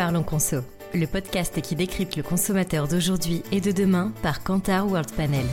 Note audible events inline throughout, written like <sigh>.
Parlons Conso, le podcast qui décrypte le consommateur d'aujourd'hui et de demain par Kantar World Panel.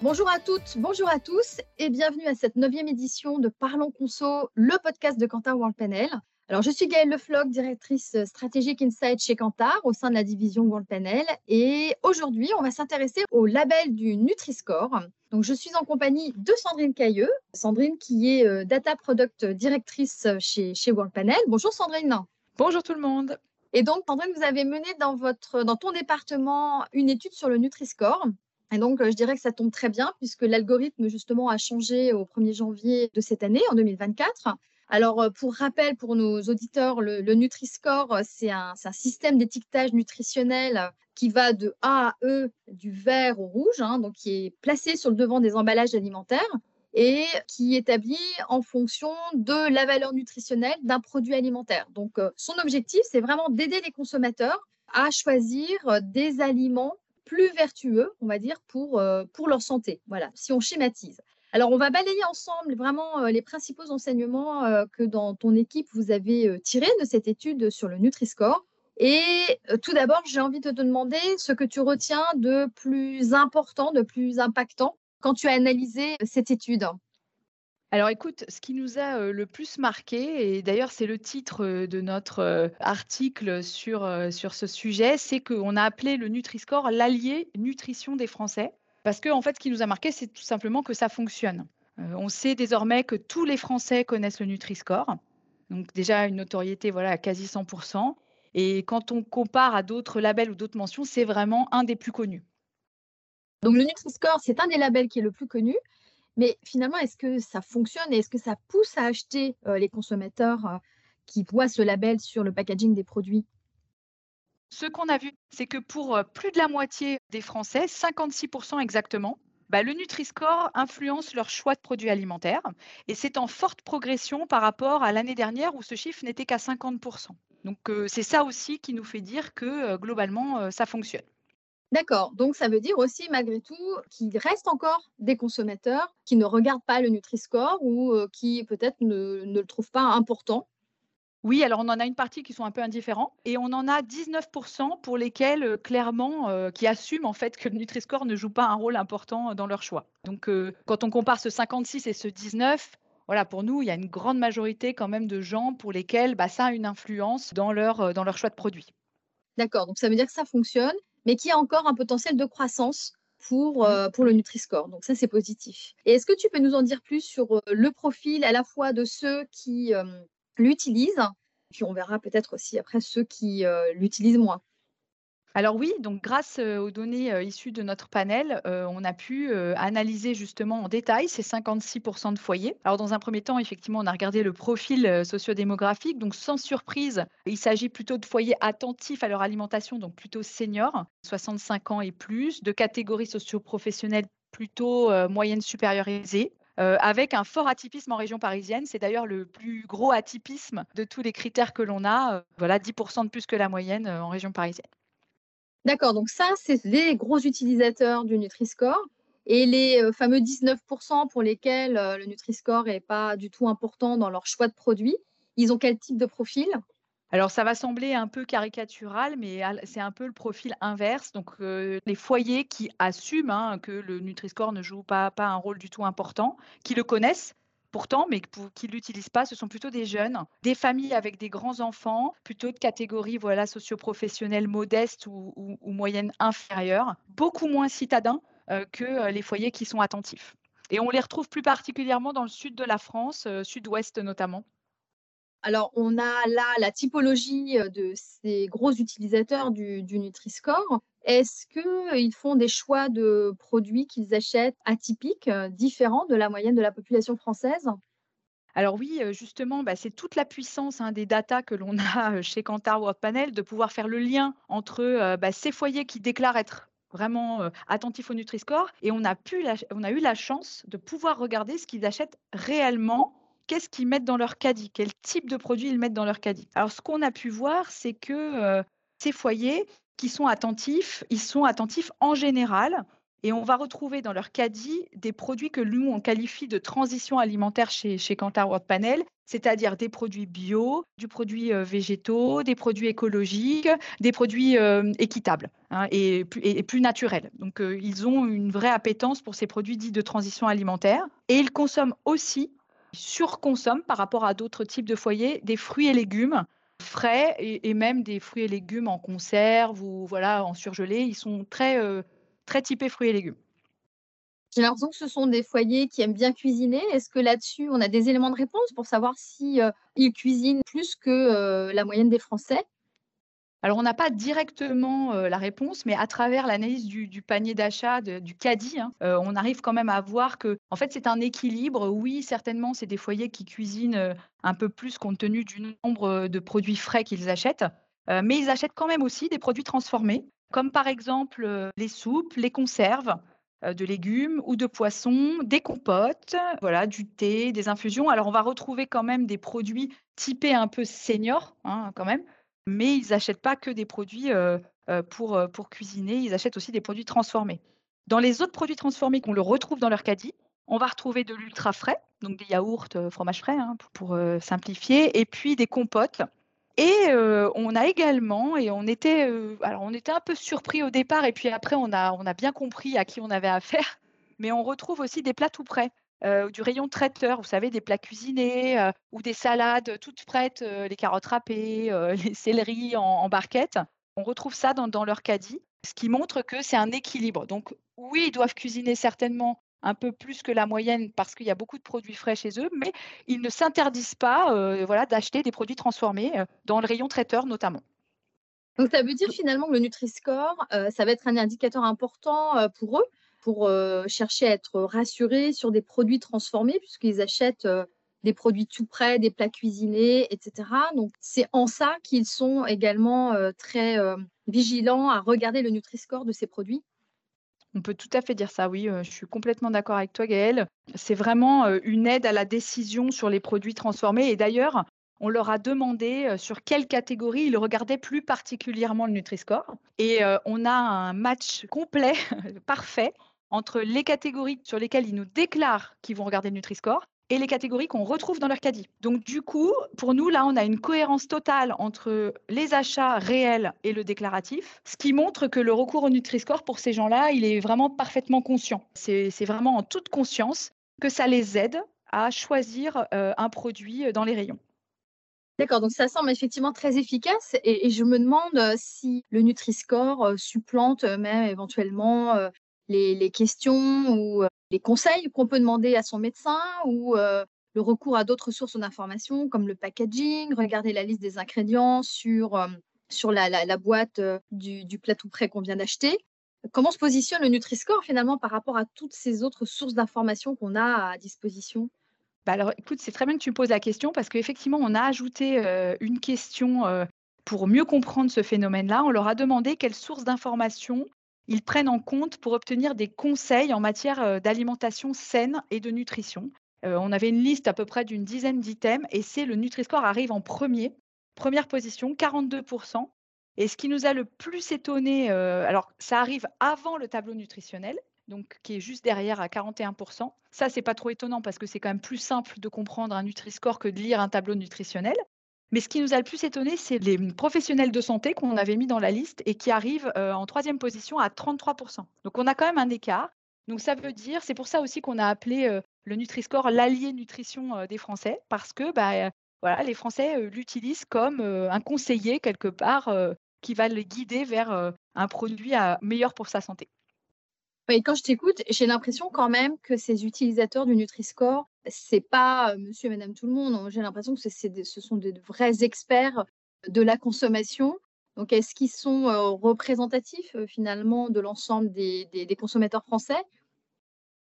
Bonjour à toutes, bonjour à tous et bienvenue à cette neuvième édition de Parlons Conso, le podcast de Kantar World Panel. Alors, je suis Gaëlle Lefloc, directrice stratégique Insight chez Kantar au sein de la division World Panel. Et aujourd'hui, on va s'intéresser au label du Nutri-Score. Donc, je suis en compagnie de Sandrine Cailleux. Sandrine, qui est euh, Data Product Directrice chez, chez World Panel. Bonjour Sandrine. Bonjour tout le monde. Et donc, Sandrine, vous avez mené dans, votre, dans ton département une étude sur le Nutri-Score. Et donc, euh, je dirais que ça tombe très bien puisque l'algorithme, justement, a changé au 1er janvier de cette année, en 2024. Alors, euh, pour rappel, pour nos auditeurs, le, Nutri-Score, euh, c'est un, système d'étiquetage nutritionnel qui va de A à E, du vert au rouge, hein, donc qui est placé sur le devant des emballages alimentaires et qui établit en fonction de la valeur nutritionnelle d'un produit alimentaire. Donc, euh, son objectif, c'est vraiment d'aider les consommateurs à choisir des aliments plus vertueux, on va dire, pour, pour leur santé. Voilà, si on schématise. Alors, on va balayer ensemble vraiment euh, les principaux enseignements euh, que dans ton équipe, vous avez euh, tirés de cette étude sur le Nutri-Score. Et tout d'abord, j'ai envie de te demander ce que tu retiens de plus important, de plus impactant quand tu as analysé cette étude. Alors écoute, ce qui nous a le plus marqué, et d'ailleurs c'est le titre de notre article sur, sur ce sujet, c'est qu'on a appelé le Nutri-Score l'allié nutrition des Français. Parce que, fait, ce qui nous a marqué, c'est tout simplement que ça fonctionne. Euh, on sait désormais que tous les Français connaissent le Nutri-Score. Donc, déjà, une notoriété voilà, à quasi 100%. Et quand on compare à d'autres labels ou d'autres mentions, c'est vraiment un des plus connus. Donc, le Nutri-Score, c'est un des labels qui est le plus connu. Mais finalement, est-ce que ça fonctionne et est-ce que ça pousse à acheter euh, les consommateurs euh, qui voient ce label sur le packaging des produits? Ce qu'on a vu, c'est que pour euh, plus de la moitié des Français, 56% exactement, bah, le Nutri-Score influence leur choix de produits alimentaires et c'est en forte progression par rapport à l'année dernière où ce chiffre n'était qu'à 50%. Donc euh, c'est ça aussi qui nous fait dire que euh, globalement ça fonctionne. D'accord, donc ça veut dire aussi malgré tout qu'il reste encore des consommateurs qui ne regardent pas le Nutri-Score ou qui peut-être ne, ne le trouvent pas important oui, alors on en a une partie qui sont un peu indifférents et on en a 19% pour lesquels euh, clairement euh, qui assument en fait que le Nutri-Score ne joue pas un rôle important dans leur choix. Donc euh, quand on compare ce 56 et ce 19, voilà, pour nous, il y a une grande majorité quand même de gens pour lesquels bah, ça a une influence dans leur, dans leur choix de produit. D'accord, donc ça veut dire que ça fonctionne, mais qu'il y a encore un potentiel de croissance pour, mmh. pour le Nutri-Score. Donc ça, c'est positif. Et est-ce que tu peux nous en dire plus sur le profil à la fois de ceux qui l'utilisent, puis on verra peut-être aussi après ceux qui euh, l'utilisent moins. Alors oui, donc grâce euh, aux données euh, issues de notre panel, on a pu analyser justement en détail ces 56% de foyers. Alors dans un premier temps, effectivement, on a regardé le profil sociodémographique. Donc sans surprise, il s'agit plutôt de foyers attentifs à leur alimentation, donc plutôt seniors, 65 ans et plus, de catégories socioprofessionnelles plutôt moyenne supérieure euh, avec un fort atypisme en région parisienne. C'est d'ailleurs le plus gros atypisme de tous les critères que l'on a. Euh, voilà, 10% de plus que la moyenne euh, en région parisienne. D'accord, donc ça, c'est les gros utilisateurs du Nutri-Score. Et les fameux 19% pour lesquels le Nutri-Score n'est pas du tout important dans leur choix de produit, ils ont quel type de profil? Alors, ça va sembler un peu caricatural, mais c'est un peu le profil inverse. Donc, euh, les foyers qui assument hein, que le Nutri-Score ne joue pas, un rôle du tout important, qui le connaissent, pourtant, mais qui ne l'utilisent pas, ce sont plutôt des jeunes, des familles avec des grands enfants, plutôt de catégories voilà, socioprofessionnelles modestes ou, ou, moyennes inférieures, beaucoup moins citadins euh, que euh, les foyers qui sont attentifs. Et on les retrouve plus particulièrement dans le sud de la France, sud-ouest notamment. Alors, on a là la typologie de ces gros utilisateurs du, Nutri-Score. Est-ce qu'ils font des choix de produits qu'ils achètent atypiques, différents de la moyenne de la population française? Alors oui, justement, bah, c'est toute la puissance hein, des datas que l'on <laughs> a chez Kantar World Panel de pouvoir faire le lien entre bah, ces foyers qui déclarent être vraiment attentifs au Nutri-Score et on a, pu on a eu la chance de pouvoir regarder ce qu'ils achètent réellement qu'est-ce qu'ils mettent dans leur caddie, quel type de produit ils mettent dans leur caddie? Alors, ce qu'on a pu voir, c'est que euh, ces foyers qui sont attentifs, ils sont attentifs en général Et on va retrouver dans leur caddie des produits que nous, on qualifie de transition alimentaire chez, chez Kantar World Panel, c'est-à-dire des produits bio, du produit euh, végétaux, des produits écologiques, des produits euh, équitables hein, et, plus naturels. Donc, ils ont une vraie appétence pour ces produits dits de transition alimentaire. Et ils consomment aussi, surconsomment par rapport à d'autres types de foyers, des fruits et légumes frais et, même des fruits et légumes en conserve ou voilà en surgelé. Ils sont très très typé fruits et légumes. J'ai l'impression que ce sont des foyers qui aiment bien cuisiner. Est-ce que là-dessus, on a des éléments de réponse pour savoir si euh, ils cuisinent plus que euh, la moyenne des Français? Alors, on n'a pas directement euh, la réponse, mais à travers l'analyse du, panier d'achat, du caddie, hein, on arrive quand même à voir que, en fait, c'est un équilibre. Oui, certainement, c'est des foyers qui cuisinent un peu plus compte tenu du nombre de produits frais qu'ils achètent, mais ils achètent quand même aussi des produits transformés comme par exemple euh, les soupes, les conserves euh, de légumes ou de poissons, des compotes, voilà, du thé, des infusions. Alors on va retrouver quand même des produits typés un peu seniors, hein, quand même, mais ils n'achètent pas que des produits euh, pour, pour cuisiner, ils achètent aussi des produits transformés. Dans les autres produits transformés qu'on le retrouve dans leur caddie, on va retrouver de l'ultra frais, donc des yaourts, fromage frais, hein, pour, simplifier, et puis des compotes et on a également, et on était, alors on était un peu surpris au départ, et puis après on a, on a bien compris à qui on avait affaire, mais on retrouve aussi des plats tout prêts. Du rayon traiteur, vous savez, des plats cuisinés ou des salades toutes prêtes, les carottes râpées, <laughs> les céleris en, barquette. On retrouve ça dans, leur caddie, ce qui montre que c'est un équilibre. Donc oui, ils doivent cuisiner certainement un peu plus que la moyenne parce qu'il y a beaucoup de produits frais chez eux, mais ils ne s'interdisent pas euh, voilà, d'acheter des produits transformés euh, dans le rayon traiteur notamment. Donc ça veut dire finalement que le Nutri-Score, euh, ça va être un indicateur important pour eux, pour chercher à être rassurés sur des produits transformés, puisqu'ils achètent des produits tout prêts, des plats cuisinés, etc. Donc c'est en ça qu'ils sont également très vigilants à regarder le Nutri-Score de ces produits on peut tout à fait dire ça, oui. je suis complètement d'accord avec toi, Gaëlle. C'est vraiment une aide à la décision sur les produits transformés. Et d'ailleurs, on leur a demandé sur quelle catégorie ils regardaient plus particulièrement le Nutri-Score. Et on a un match complet, <laughs> parfait, entre les catégories sur lesquelles ils nous déclarent qu'ils vont regarder le Nutri-Score et les catégories qu'on retrouve dans leur caddie. Donc du coup, pour nous, là, on a une cohérence totale entre les achats réels et le déclaratif, ce qui montre que le recours au Nutri-Score pour ces gens-là, il est vraiment parfaitement conscient. C'est vraiment en toute conscience que ça les aide à choisir euh, un produit dans les rayons. D'accord, donc ça semble effectivement très efficace et, je me demande euh, si le Nutri-Score euh, supplante même éventuellement les, questions ou les conseils qu'on peut demander à son médecin ou euh, le recours à d'autres sources d'informations comme le packaging, regarder la liste des ingrédients sur, euh, sur la, la, boîte euh, du, du plat tout prêt qu'on vient d'acheter. Comment se positionne le Nutri-Score finalement par rapport à toutes ces autres sources d'informations qu'on a à disposition? Bah alors, écoute, c'est très bien que tu me poses la question parce qu'effectivement, on a ajouté une question pour mieux comprendre ce phénomène-là. On leur a demandé quelles sources d'informations ils prennent en compte pour obtenir des conseils en matière euh, d'alimentation saine et de nutrition. Euh, on avait une liste à peu près d'une dizaine d'items et c'est le Nutri-Score arrive en premier, première position, 42%. Et ce qui nous a le plus étonné, euh, alors ça arrive avant le tableau nutritionnel, donc qui est juste derrière à 41%. Ça, c'est pas trop étonnant parce que c'est quand même plus simple de comprendre un Nutri-Score que de lire un tableau nutritionnel. Mais ce qui nous a le plus étonné, c'est les professionnels de santé qu'on avait mis dans la liste et qui arrivent euh, en troisième position à 33%. Donc on a quand même un écart. Donc ça veut dire, c'est pour ça aussi qu'on a appelé euh, le Nutri-Score l'allié nutrition euh, des Français, parce que bah, voilà, les Français l'utilisent comme un conseiller quelque part qui va les guider vers un produit meilleur pour sa santé. Oui, quand je t'écoute, j'ai l'impression quand même que ces utilisateurs du Nutri-Score, c'est pas euh, monsieur et madame tout le monde. Hein. J'ai l'impression que ce sont des vrais experts de la consommation. Donc, est-ce qu'ils sont euh, représentatifs euh, finalement de l'ensemble des, consommateurs français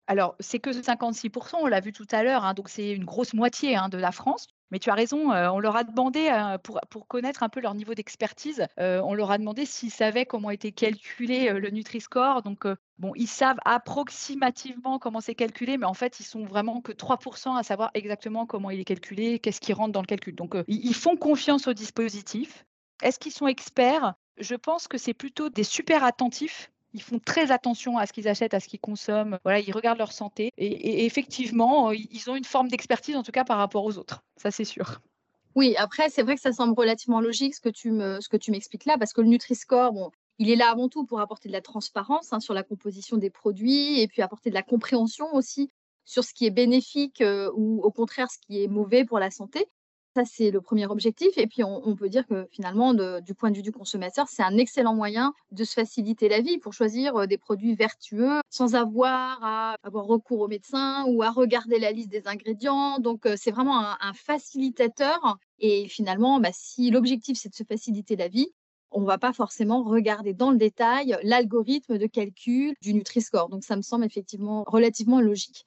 alors, c'est que 56%, on l'a vu tout à l'heure, hein, donc c'est une grosse moitié hein, de la France. Mais tu as raison, euh, on leur a demandé, euh, pour, connaître un peu leur niveau d'expertise, euh, on leur a demandé s'ils savaient comment était calculé le Nutri-Score. Donc, bon, ils savent approximativement comment c'est calculé, mais en fait, ils sont vraiment que 3% à savoir exactement comment il est calculé, qu'est-ce qui rentre dans le calcul. Donc, ils font confiance au dispositif. Est-ce qu'ils sont experts? Je pense que c'est plutôt des super attentifs ils font très attention à ce qu'ils achètent, à ce qu'ils consomment. Voilà, ils regardent leur santé. Et, effectivement, ils ont une forme d'expertise, en tout cas par rapport aux autres. Ça, c'est sûr. Oui, après, c'est vrai que ça semble relativement logique ce que tu me, ce que tu m'expliques là, parce que le Nutri-Score, bon, il est là avant tout pour apporter de la transparence hein, sur la composition des produits et puis apporter de la compréhension aussi sur ce qui est bénéfique euh, ou au contraire ce qui est mauvais pour la santé. Ça, c'est le premier objectif. Et puis, on, peut dire que finalement, du point de vue du consommateur, c'est un excellent moyen de se faciliter la vie pour choisir euh, des produits vertueux sans avoir à avoir recours au médecin ou à regarder la liste des ingrédients. Donc, euh, c'est vraiment un, facilitateur. Et finalement, bah, si l'objectif, c'est de se faciliter la vie, on ne va pas forcément regarder dans le détail l'algorithme de calcul du Nutri-Score. Donc, ça me semble effectivement relativement logique.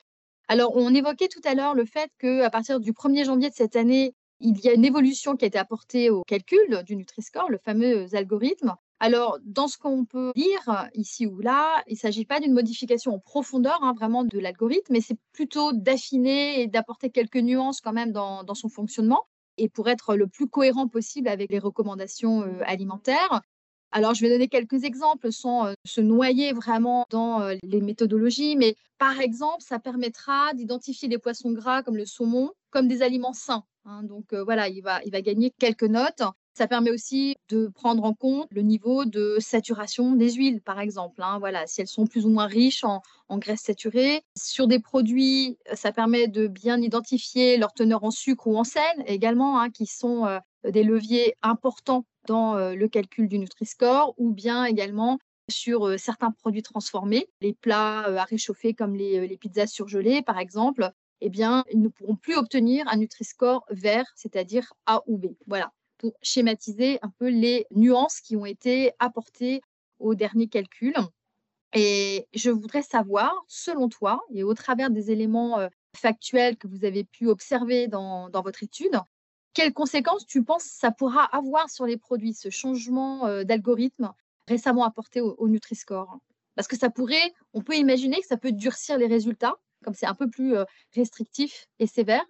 Alors, on évoquait tout à l'heure le fait qu'à partir du 1er janvier de cette année, il y a une évolution qui a été apportée au calcul du Nutri-Score, le fameux algorithme. Alors, dans ce qu'on peut lire ici ou là, il ne s'agit pas d'une modification en profondeur hein, vraiment de l'algorithme, mais c'est plutôt d'affiner et d'apporter quelques nuances quand même dans, son fonctionnement et pour être le plus cohérent possible avec les recommandations euh, alimentaires. Alors, je vais donner quelques exemples sans euh, se noyer vraiment dans euh, les méthodologies, mais par exemple, ça permettra d'identifier les poissons gras comme le saumon comme des aliments sains. Hein. donc euh, voilà, il va, il va gagner quelques notes. Ça permet aussi de prendre en compte le niveau de saturation des huiles, par exemple. Hein. voilà, si elles sont plus ou moins riches en, graisses saturées. Sur des produits, ça permet de bien identifier leur teneur en sucre ou en sel également, hein, qui sont des leviers importants dans le calcul du Nutri-Score ou bien également sur certains produits transformés, les plats à réchauffer comme les, pizzas surgelées par exemple, eh bien, ils ne pourront plus obtenir un Nutri-Score vert, c'est-à-dire A ou B. Voilà, pour schématiser un peu les nuances qui ont été apportées au dernier calcul. Et je voudrais savoir, selon toi, et au travers des éléments factuels que vous avez pu observer dans votre étude, quelles conséquences tu penses ça pourra avoir sur les produits, ce changement euh, d'algorithme récemment apporté au, Nutri-Score? Parce que ça pourrait, on peut imaginer que ça peut durcir les résultats, comme c'est un peu plus euh, restrictif et sévère.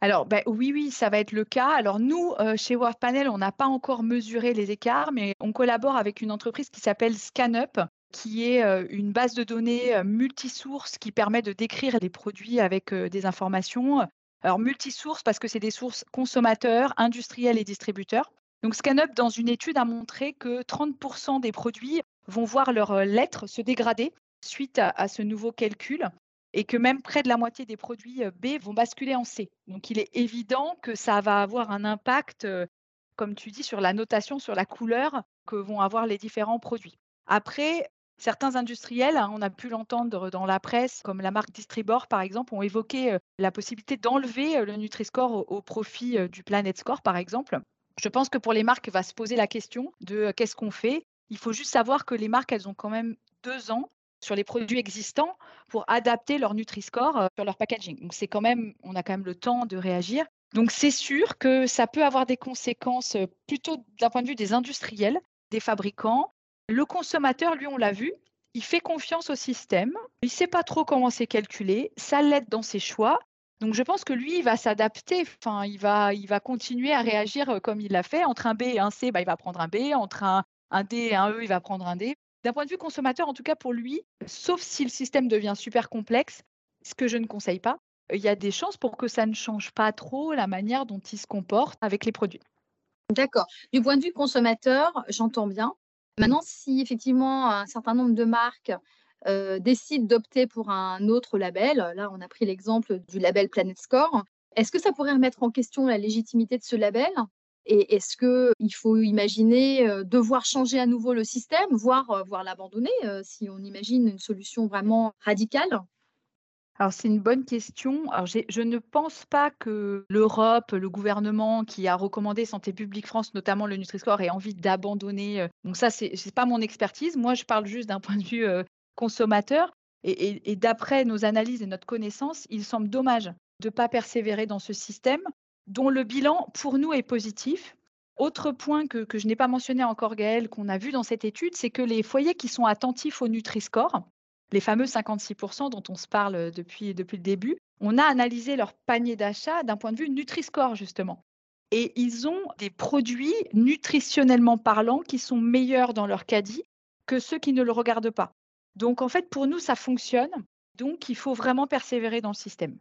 Alors, ben, oui, oui, ça va être le cas. Alors, nous, euh, chez WorldPanel, on n'a pas encore mesuré les écarts, mais on collabore avec une entreprise qui s'appelle ScanUp, qui est une base de données multisource qui permet de décrire les produits avec des informations alors, multisources parce que c'est des sources consommateurs, industriels et distributeurs. Donc, ScanUp, dans une étude, a montré que 30% des produits vont voir leurs euh, lettres se dégrader suite à, ce nouveau calcul et que même près de la moitié des produits euh, B vont basculer en C. Donc, il est évident que ça va avoir un impact, euh, comme tu dis, sur la notation, sur la couleur que vont avoir les différents produits. Après, Certains industriels, hein, on a pu l'entendre dans la presse, comme la marque Distribor par exemple, ont évoqué la possibilité d'enlever le Nutri-Score au, profit du Planet Score par exemple. Je pense que pour les marques, va se poser la question de qu'est-ce qu'on fait? Il faut juste savoir que les marques, elles ont quand même deux ans sur les produits existants pour adapter leur Nutri-Score sur leur packaging. Donc c'est quand même, on a quand même le temps de réagir. Donc c'est sûr que ça peut avoir des conséquences plutôt d'un point de vue des industriels, des fabricants, le consommateur, lui, on l'a vu, il fait confiance au système, il ne sait pas trop comment c'est calculé, ça l'aide dans ses choix. Donc je pense que lui, il va s'adapter, enfin, il va, il va continuer à réagir euh, comme il l'a fait. Entre un B et un C, bah, il va prendre un B. Entre un, un D et un E, il va prendre un D. D'un point de vue consommateur, en tout cas pour lui, sauf si le système devient super complexe, ce que je ne conseille pas, il y a des chances pour que ça ne change pas trop la manière dont il se comporte avec les produits. D'accord. Du point de vue consommateur, j'entends bien. Maintenant, si effectivement un certain nombre de marques euh, décident d'opter pour un autre label, là on a pris l'exemple du label Planet Score, est-ce que ça pourrait remettre en question la légitimité de ce label? Et est-ce qu'il faut imaginer euh, devoir changer à nouveau le système, voire, euh, voire l'abandonner si on imagine une solution vraiment radicale? Alors, c'est une bonne question. Alors, je ne pense pas que l'Europe, le gouvernement qui a recommandé Santé publique France, notamment le Nutri-Score, ait envie d'abandonner. Euh, donc ça, ce n'est pas mon expertise. Moi, je parle juste d'un point de vue euh, consommateur. Et, d'après nos analyses et notre connaissance, il semble dommage de ne pas persévérer dans ce système dont le bilan, pour nous, est positif. Autre point que, que je n'ai pas mentionné encore, Gaëlle, qu'on a vu dans cette étude, c'est que les foyers qui sont attentifs au Nutri-Score, les fameux 56% dont on se parle depuis, depuis le début, on a analysé leur panier d'achat d'un point de vue Nutri-Score, justement. Et ils ont des produits nutritionnellement parlants qui sont meilleurs dans leur caddie que ceux qui ne le regardent pas. Donc en fait, pour nous, ça fonctionne. Donc il faut vraiment persévérer dans le système.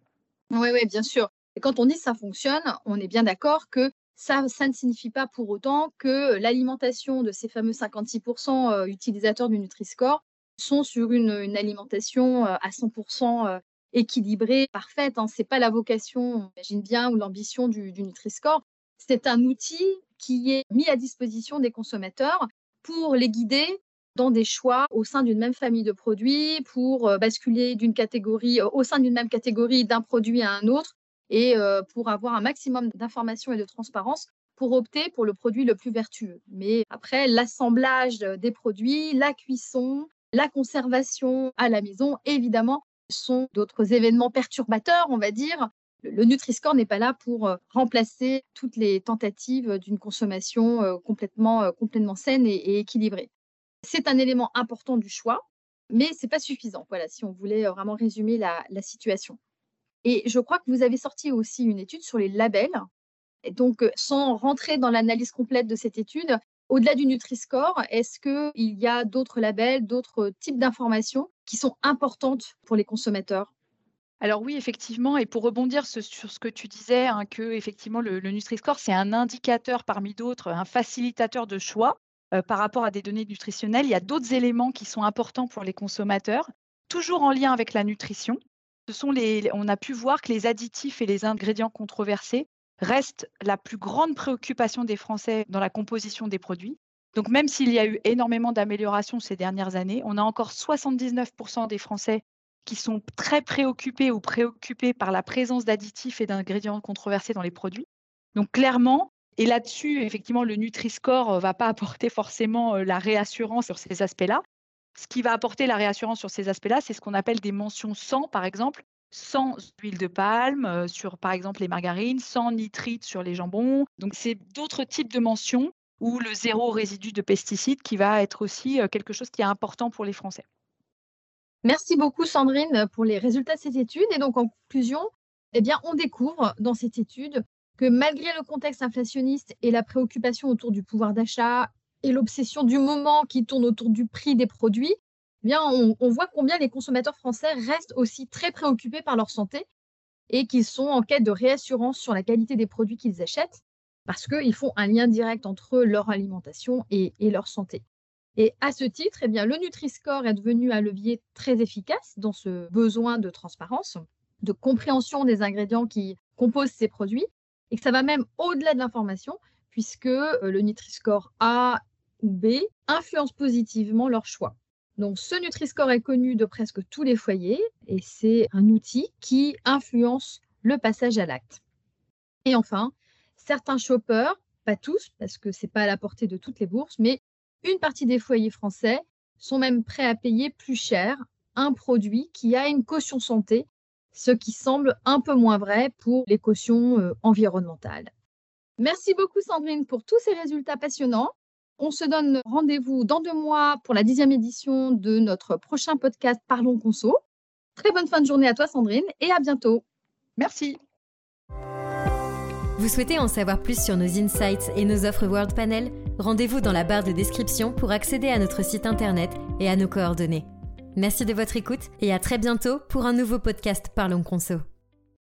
Oui, oui, bien sûr. Et quand on dit ça fonctionne, on est bien d'accord que ça, ça ne signifie pas pour autant que l'alimentation de ces fameux 56% euh, utilisateurs du Nutri-Score sont sur une, alimentation euh, à 100% euh, équilibrée, parfaite. Hein. Ce n'est pas la vocation, j'imagine bien, ou l'ambition du, du Nutri-Score. C'est un outil qui est mis à disposition des consommateurs pour les guider dans des choix au sein d'une même famille de produits, pour basculer d'une catégorie, au sein d'une même catégorie d'un produit à un autre, et pour avoir un maximum d'informations et de transparence pour opter pour le produit le plus vertueux. Mais après, l'assemblage des produits, la cuisson, la conservation à la maison, évidemment, sont d'autres événements perturbateurs, on va dire. Le Nutri-Score n'est pas là pour remplacer toutes les tentatives d'une consommation complètement, complètement saine et, équilibrée. C'est un élément important du choix, mais ce n'est pas suffisant. Voilà, si on voulait vraiment résumer la situation. Et je crois que vous avez sorti aussi une étude sur les labels. Et donc, euh, sans rentrer dans l'analyse complète de cette étude, au-delà du Nutri-Score, est-ce qu'il y a d'autres labels, d'autres types d'informations qui sont importantes pour les consommateurs? Alors oui, effectivement, et pour rebondir sur ce que tu disais, hein, que effectivement le, Nutri-Score, c'est un indicateur parmi d'autres, un facilitateur de choix euh, par rapport à des données nutritionnelles. Il y a d'autres éléments qui sont importants pour les consommateurs, toujours en lien avec la nutrition on a pu voir que les additifs et les ingrédients controversés restent la plus grande préoccupation des Français dans la composition des produits. Donc même s'il y a eu énormément d'améliorations ces dernières années, on a encore 79% des Français qui sont très préoccupés ou préoccupés par la présence d'additifs et d'ingrédients controversés dans les produits. Donc clairement, et là-dessus, effectivement, le Nutri-Score ne va pas <laughs> apporter forcément euh, la réassurance sur ces aspects-là, ce qui va apporter la réassurance sur ces aspects-là, c'est ce qu'on appelle des mentions sans, par exemple, sans huile de palme euh, sur, par exemple, les margarines, sans nitrite sur les jambons. Donc, c'est d'autres types de mentions ou le zéro résidu de pesticides qui va être aussi euh, quelque chose qui est important pour les Français. Merci beaucoup, Sandrine, pour les résultats de cette étude. Et donc, en conclusion, eh bien, on découvre dans cette étude que malgré le contexte inflationniste et la préoccupation autour du pouvoir d'achat et l'obsession du moment qui tourne autour du prix des produits, eh on, voit combien les consommateurs français restent aussi très préoccupés par leur santé et qu'ils sont en quête de réassurance sur la qualité des produits qu'ils achètent parce qu'ils font un lien direct entre leur alimentation et, leur santé. Et à ce titre, eh le Nutri-Score est devenu un levier très efficace dans ce besoin de transparence, de compréhension des ingrédients qui composent ces produits, et que ça va même au-delà de l'information, puisque euh, le Nutri-Score A ou B influencent positivement leur choix. Donc ce Nutri-Score est connu de presque tous les foyers et c'est un outil qui influence le passage à l'acte. Et enfin, certains shoppers, pas tous parce que ce n'est pas à la portée de toutes les bourses, mais une partie des foyers français sont même prêts à payer plus cher un produit qui a une caution santé, ce qui semble un peu moins vrai pour les cautions euh, environnementales. Merci beaucoup Sandrine pour tous ces résultats passionnants. On se donne rendez-vous dans deux mois pour la dixième édition de notre prochain podcast Parlons Conso. Très bonne fin de journée à toi Sandrine et à bientôt. Merci. Vous souhaitez en savoir plus sur nos insights et nos offres World Panel? Rendez-vous dans la barre de description pour accéder à notre site internet et à nos coordonnées. Merci de votre écoute et à très bientôt pour un nouveau podcast Parlons Conso.